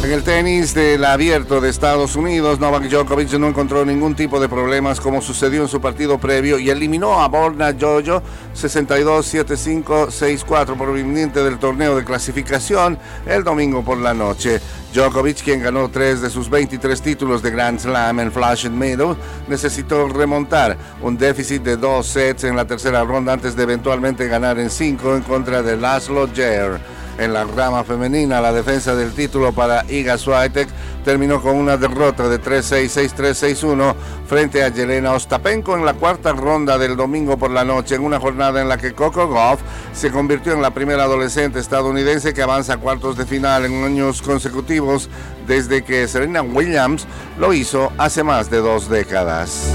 En el tenis del abierto de Estados Unidos, Novak Djokovic no encontró ningún tipo de problemas como sucedió en su partido previo y eliminó a Borna Jojo 62-75-64 proveniente del torneo de clasificación el domingo por la noche. Djokovic, quien ganó tres de sus 23 títulos de Grand Slam en Flash and Meadow, necesitó remontar un déficit de dos sets en la tercera ronda antes de eventualmente ganar en cinco en contra de Laszlo Jair. En la rama femenina, la defensa del título para Iga Swiatek terminó con una derrota de 3-6, 6-3, 6-1 frente a Yelena Ostapenko en la cuarta ronda del domingo por la noche, en una jornada en la que Coco Goff se convirtió en la primera adolescente estadounidense que avanza a cuartos de final en años consecutivos desde que Serena Williams lo hizo hace más de dos décadas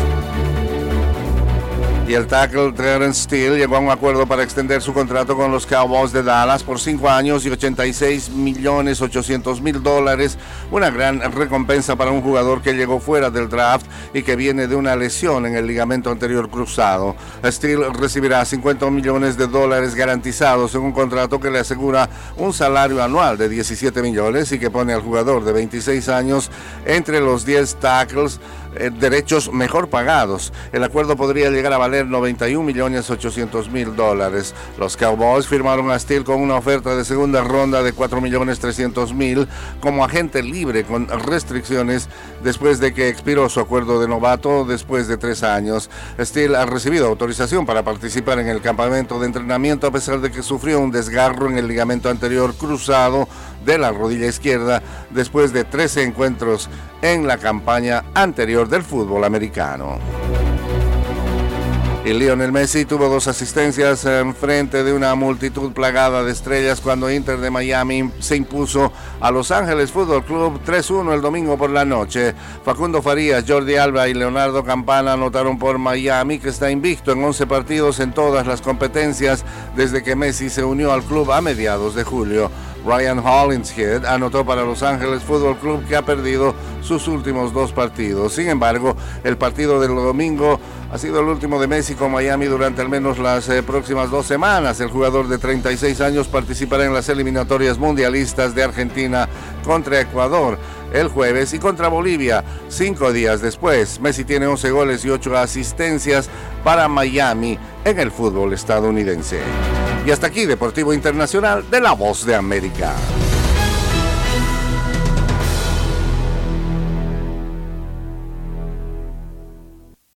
el tackle Terrence Steele llegó a un acuerdo para extender su contrato con los Cowboys de Dallas por 5 años y 86 millones 800 mil dólares, una gran recompensa para un jugador que llegó fuera del draft y que viene de una lesión en el ligamento anterior cruzado. Steele recibirá 50 millones de dólares garantizados en un contrato que le asegura un salario anual de 17 millones y que pone al jugador de 26 años entre los 10 tackles eh, derechos mejor pagados. El acuerdo podría llegar a valer 91 millones 800 mil dólares. Los Cowboys firmaron a Steele con una oferta de segunda ronda de 4 millones 300 mil como agente libre con restricciones después de que expiró su acuerdo de novato después de tres años. Steele ha recibido autorización para participar en el campamento de entrenamiento a pesar de que sufrió un desgarro en el ligamento anterior cruzado de la rodilla izquierda después de 13 encuentros en la campaña anterior del fútbol americano. Y Lionel Messi tuvo dos asistencias en frente de una multitud plagada de estrellas cuando Inter de Miami se impuso a Los Ángeles Fútbol Club 3-1 el domingo por la noche. Facundo Farías, Jordi Alba y Leonardo Campana anotaron por Miami que está invicto en 11 partidos en todas las competencias desde que Messi se unió al club a mediados de julio. Ryan Hollingshead anotó para Los Ángeles Fútbol Club que ha perdido sus últimos dos partidos. Sin embargo, el partido del domingo ha sido el último de Messi con Miami durante al menos las eh, próximas dos semanas. El jugador de 36 años participará en las eliminatorias mundialistas de Argentina contra Ecuador el jueves y contra Bolivia cinco días después. Messi tiene 11 goles y 8 asistencias para Miami en el fútbol estadounidense. Y hasta aquí Deportivo Internacional de la Voz de América.